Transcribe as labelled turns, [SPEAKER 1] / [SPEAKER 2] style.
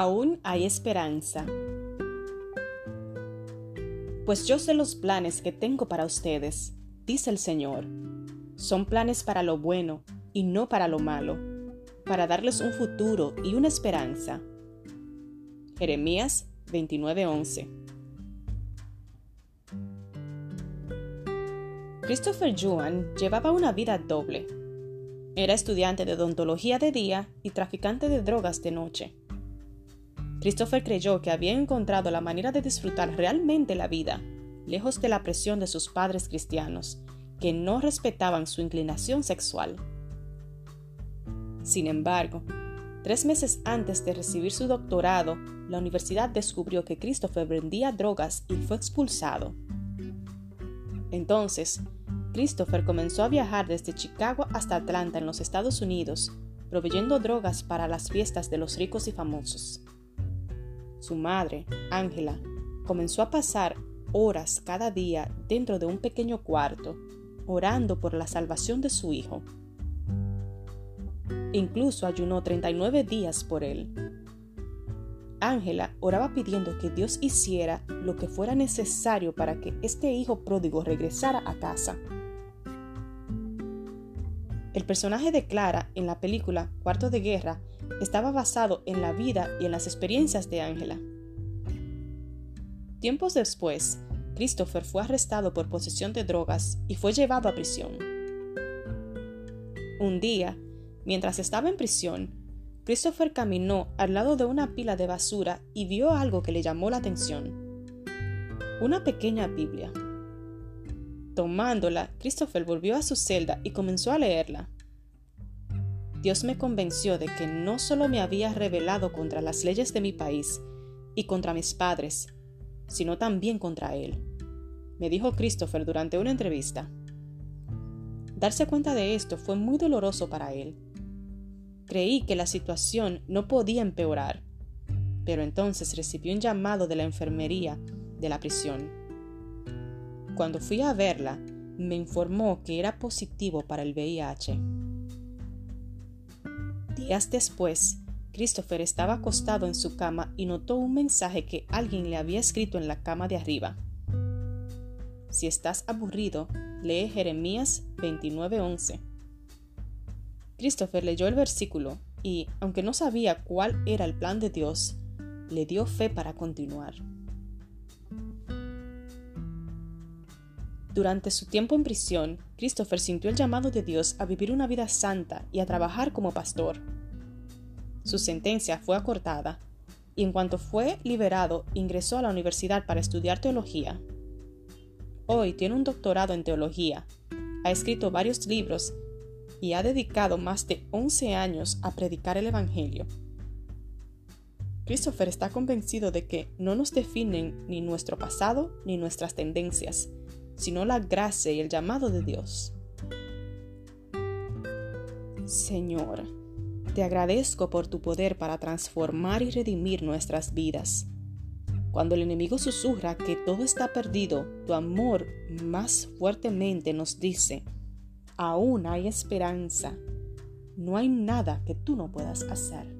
[SPEAKER 1] Aún hay esperanza. Pues yo sé los planes que tengo para ustedes, dice el Señor. Son planes para lo bueno y no para lo malo, para darles un futuro y una esperanza. Jeremías 29:11 Christopher Yuan llevaba una vida doble. Era estudiante de odontología de día y traficante de drogas de noche. Christopher creyó que había encontrado la manera de disfrutar realmente la vida, lejos de la presión de sus padres cristianos, que no respetaban su inclinación sexual. Sin embargo, tres meses antes de recibir su doctorado, la universidad descubrió que Christopher vendía drogas y fue expulsado. Entonces, Christopher comenzó a viajar desde Chicago hasta Atlanta en los Estados Unidos, proveyendo drogas para las fiestas de los ricos y famosos. Su madre, Ángela, comenzó a pasar horas cada día dentro de un pequeño cuarto, orando por la salvación de su hijo. Incluso ayunó 39 días por él. Ángela oraba pidiendo que Dios hiciera lo que fuera necesario para que este hijo pródigo regresara a casa. El personaje de Clara en la película Cuarto de Guerra estaba basado en la vida y en las experiencias de Ángela. Tiempos después, Christopher fue arrestado por posesión de drogas y fue llevado a prisión. Un día, mientras estaba en prisión, Christopher caminó al lado de una pila de basura y vio algo que le llamó la atención. Una pequeña Biblia. Tomándola, Christopher volvió a su celda y comenzó a leerla. Dios me convenció de que no solo me había rebelado contra las leyes de mi país y contra mis padres, sino también contra Él, me dijo Christopher durante una entrevista. Darse cuenta de esto fue muy doloroso para él. Creí que la situación no podía empeorar, pero entonces recibió un llamado de la enfermería de la prisión. Cuando fui a verla, me informó que era positivo para el VIH. Días después, Christopher estaba acostado en su cama y notó un mensaje que alguien le había escrito en la cama de arriba. Si estás aburrido, lee Jeremías 29:11. Christopher leyó el versículo y, aunque no sabía cuál era el plan de Dios, le dio fe para continuar. Durante su tiempo en prisión, Christopher sintió el llamado de Dios a vivir una vida santa y a trabajar como pastor. Su sentencia fue acortada y en cuanto fue liberado ingresó a la universidad para estudiar teología. Hoy tiene un doctorado en teología, ha escrito varios libros y ha dedicado más de 11 años a predicar el Evangelio. Christopher está convencido de que no nos definen ni nuestro pasado ni nuestras tendencias, sino la gracia y el llamado de Dios. Señor, te agradezco por tu poder para transformar y redimir nuestras vidas. Cuando el enemigo susurra que todo está perdido, tu amor más fuertemente nos dice, aún hay esperanza, no hay nada que tú no puedas hacer.